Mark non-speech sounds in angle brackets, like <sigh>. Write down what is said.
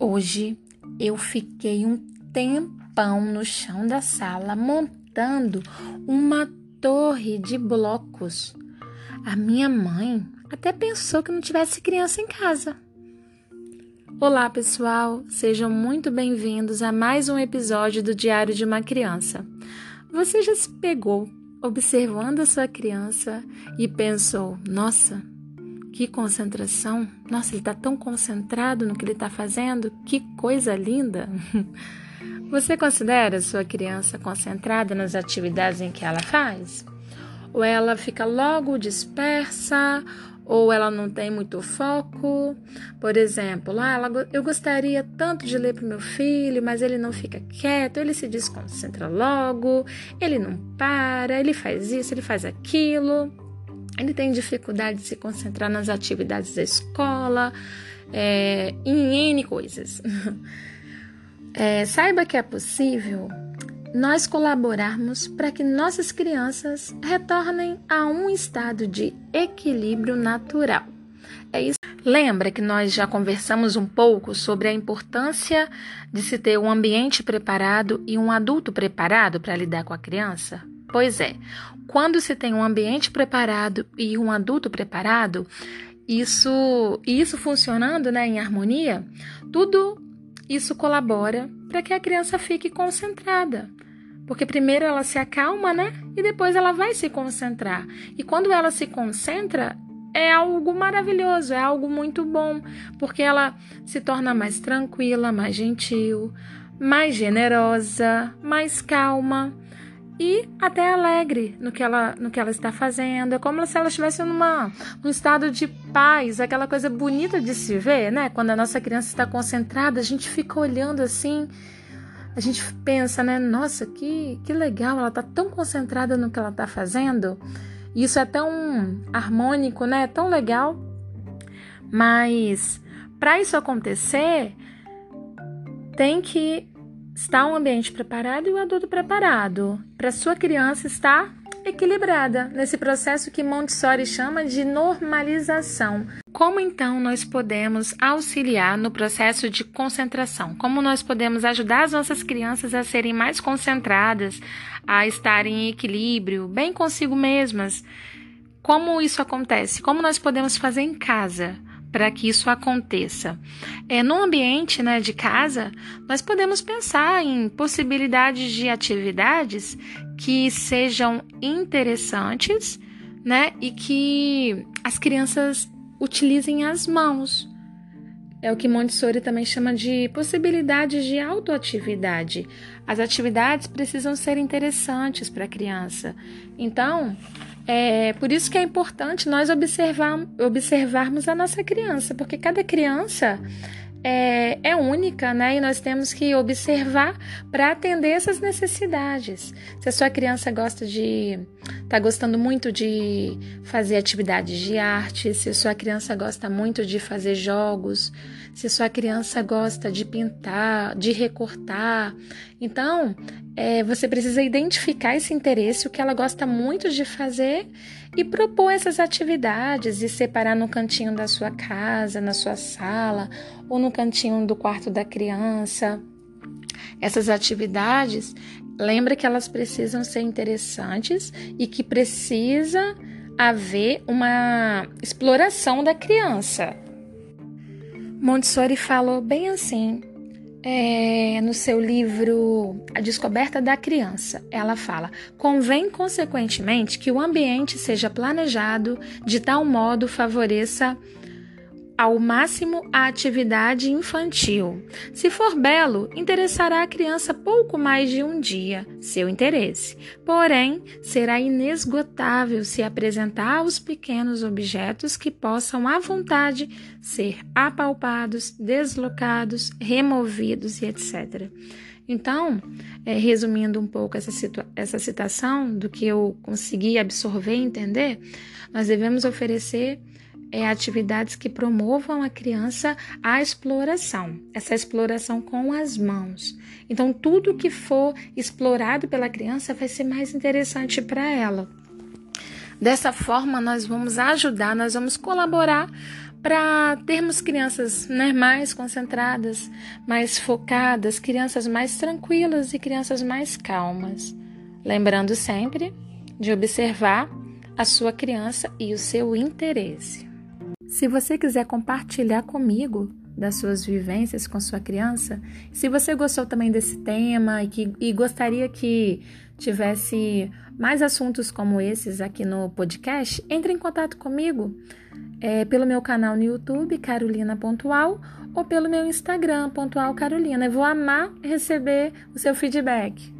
Hoje eu fiquei um tempão no chão da sala montando uma torre de blocos. A minha mãe até pensou que não tivesse criança em casa. Olá, pessoal, sejam muito bem-vindos a mais um episódio do Diário de uma Criança. Você já se pegou observando a sua criança e pensou: nossa, que concentração! Nossa, ele está tão concentrado no que ele está fazendo, que coisa linda! <laughs> Você considera sua criança concentrada nas atividades em que ela faz? Ou ela fica logo dispersa, ou ela não tem muito foco. Por exemplo, ah, ela, eu gostaria tanto de ler para meu filho, mas ele não fica quieto, ele se desconcentra logo, ele não para, ele faz isso, ele faz aquilo. Ele tem dificuldade de se concentrar nas atividades da escola, é, em N coisas. <laughs> É, saiba que é possível nós colaborarmos para que nossas crianças retornem a um estado de equilíbrio natural. É isso. Lembra que nós já conversamos um pouco sobre a importância de se ter um ambiente preparado e um adulto preparado para lidar com a criança? Pois é, quando se tem um ambiente preparado e um adulto preparado, isso isso funcionando, né, em harmonia, tudo isso colabora para que a criança fique concentrada. Porque primeiro ela se acalma, né? E depois ela vai se concentrar. E quando ela se concentra, é algo maravilhoso, é algo muito bom, porque ela se torna mais tranquila, mais gentil, mais generosa, mais calma e até alegre no que ela, no que ela está fazendo. É como se ela estivesse numa, num estado de paz, aquela coisa bonita de se ver, né? Quando a nossa criança está concentrada, a gente fica olhando assim, a gente pensa, né? Nossa, que, que legal, ela está tão concentrada no que ela está fazendo. Isso é tão harmônico, né? É tão legal. Mas para isso acontecer, tem que Está um ambiente preparado e o adulto preparado para sua criança estar equilibrada nesse processo que Montessori chama de normalização. Como então nós podemos auxiliar no processo de concentração? Como nós podemos ajudar as nossas crianças a serem mais concentradas, a estarem em equilíbrio, bem consigo mesmas? Como isso acontece? Como nós podemos fazer em casa? Para que isso aconteça. É, no ambiente né, de casa, nós podemos pensar em possibilidades de atividades que sejam interessantes né, e que as crianças utilizem as mãos. É o que Montessori também chama de possibilidades de autoatividade. As atividades precisam ser interessantes para a criança. Então, é por isso que é importante nós observar, observarmos a nossa criança, porque cada criança é, é única, né? E nós temos que observar para atender essas necessidades. Se a sua criança gosta de. está gostando muito de fazer atividades de arte, se a sua criança gosta muito de fazer jogos, se a sua criança gosta de pintar, de recortar. Então, é, você precisa identificar esse interesse, o que ela gosta muito de fazer e propor essas atividades e separar no cantinho da sua casa, na sua sala ou no cantinho do quarto da criança. Essas atividades, lembra que elas precisam ser interessantes e que precisa haver uma exploração da criança. Montessori falou bem assim é, no seu livro A Descoberta da Criança. Ela fala: convém, consequentemente, que o ambiente seja planejado de tal modo favoreça ao máximo a atividade infantil. Se for belo, interessará a criança pouco mais de um dia, seu interesse. Porém, será inesgotável se apresentar os pequenos objetos que possam à vontade ser apalpados, deslocados, removidos e etc. Então, é, resumindo um pouco essa, essa citação do que eu consegui absorver e entender, nós devemos oferecer é atividades que promovam a criança a exploração, essa exploração com as mãos. Então, tudo que for explorado pela criança vai ser mais interessante para ela. Dessa forma, nós vamos ajudar, nós vamos colaborar para termos crianças né, mais concentradas, mais focadas, crianças mais tranquilas e crianças mais calmas. Lembrando sempre de observar a sua criança e o seu interesse. Se você quiser compartilhar comigo das suas vivências com sua criança, se você gostou também desse tema e, que, e gostaria que tivesse mais assuntos como esses aqui no podcast, entre em contato comigo é, pelo meu canal no YouTube, Carolina Pontual, ou pelo meu Instagram, Pontual Carolina. Eu vou amar receber o seu feedback.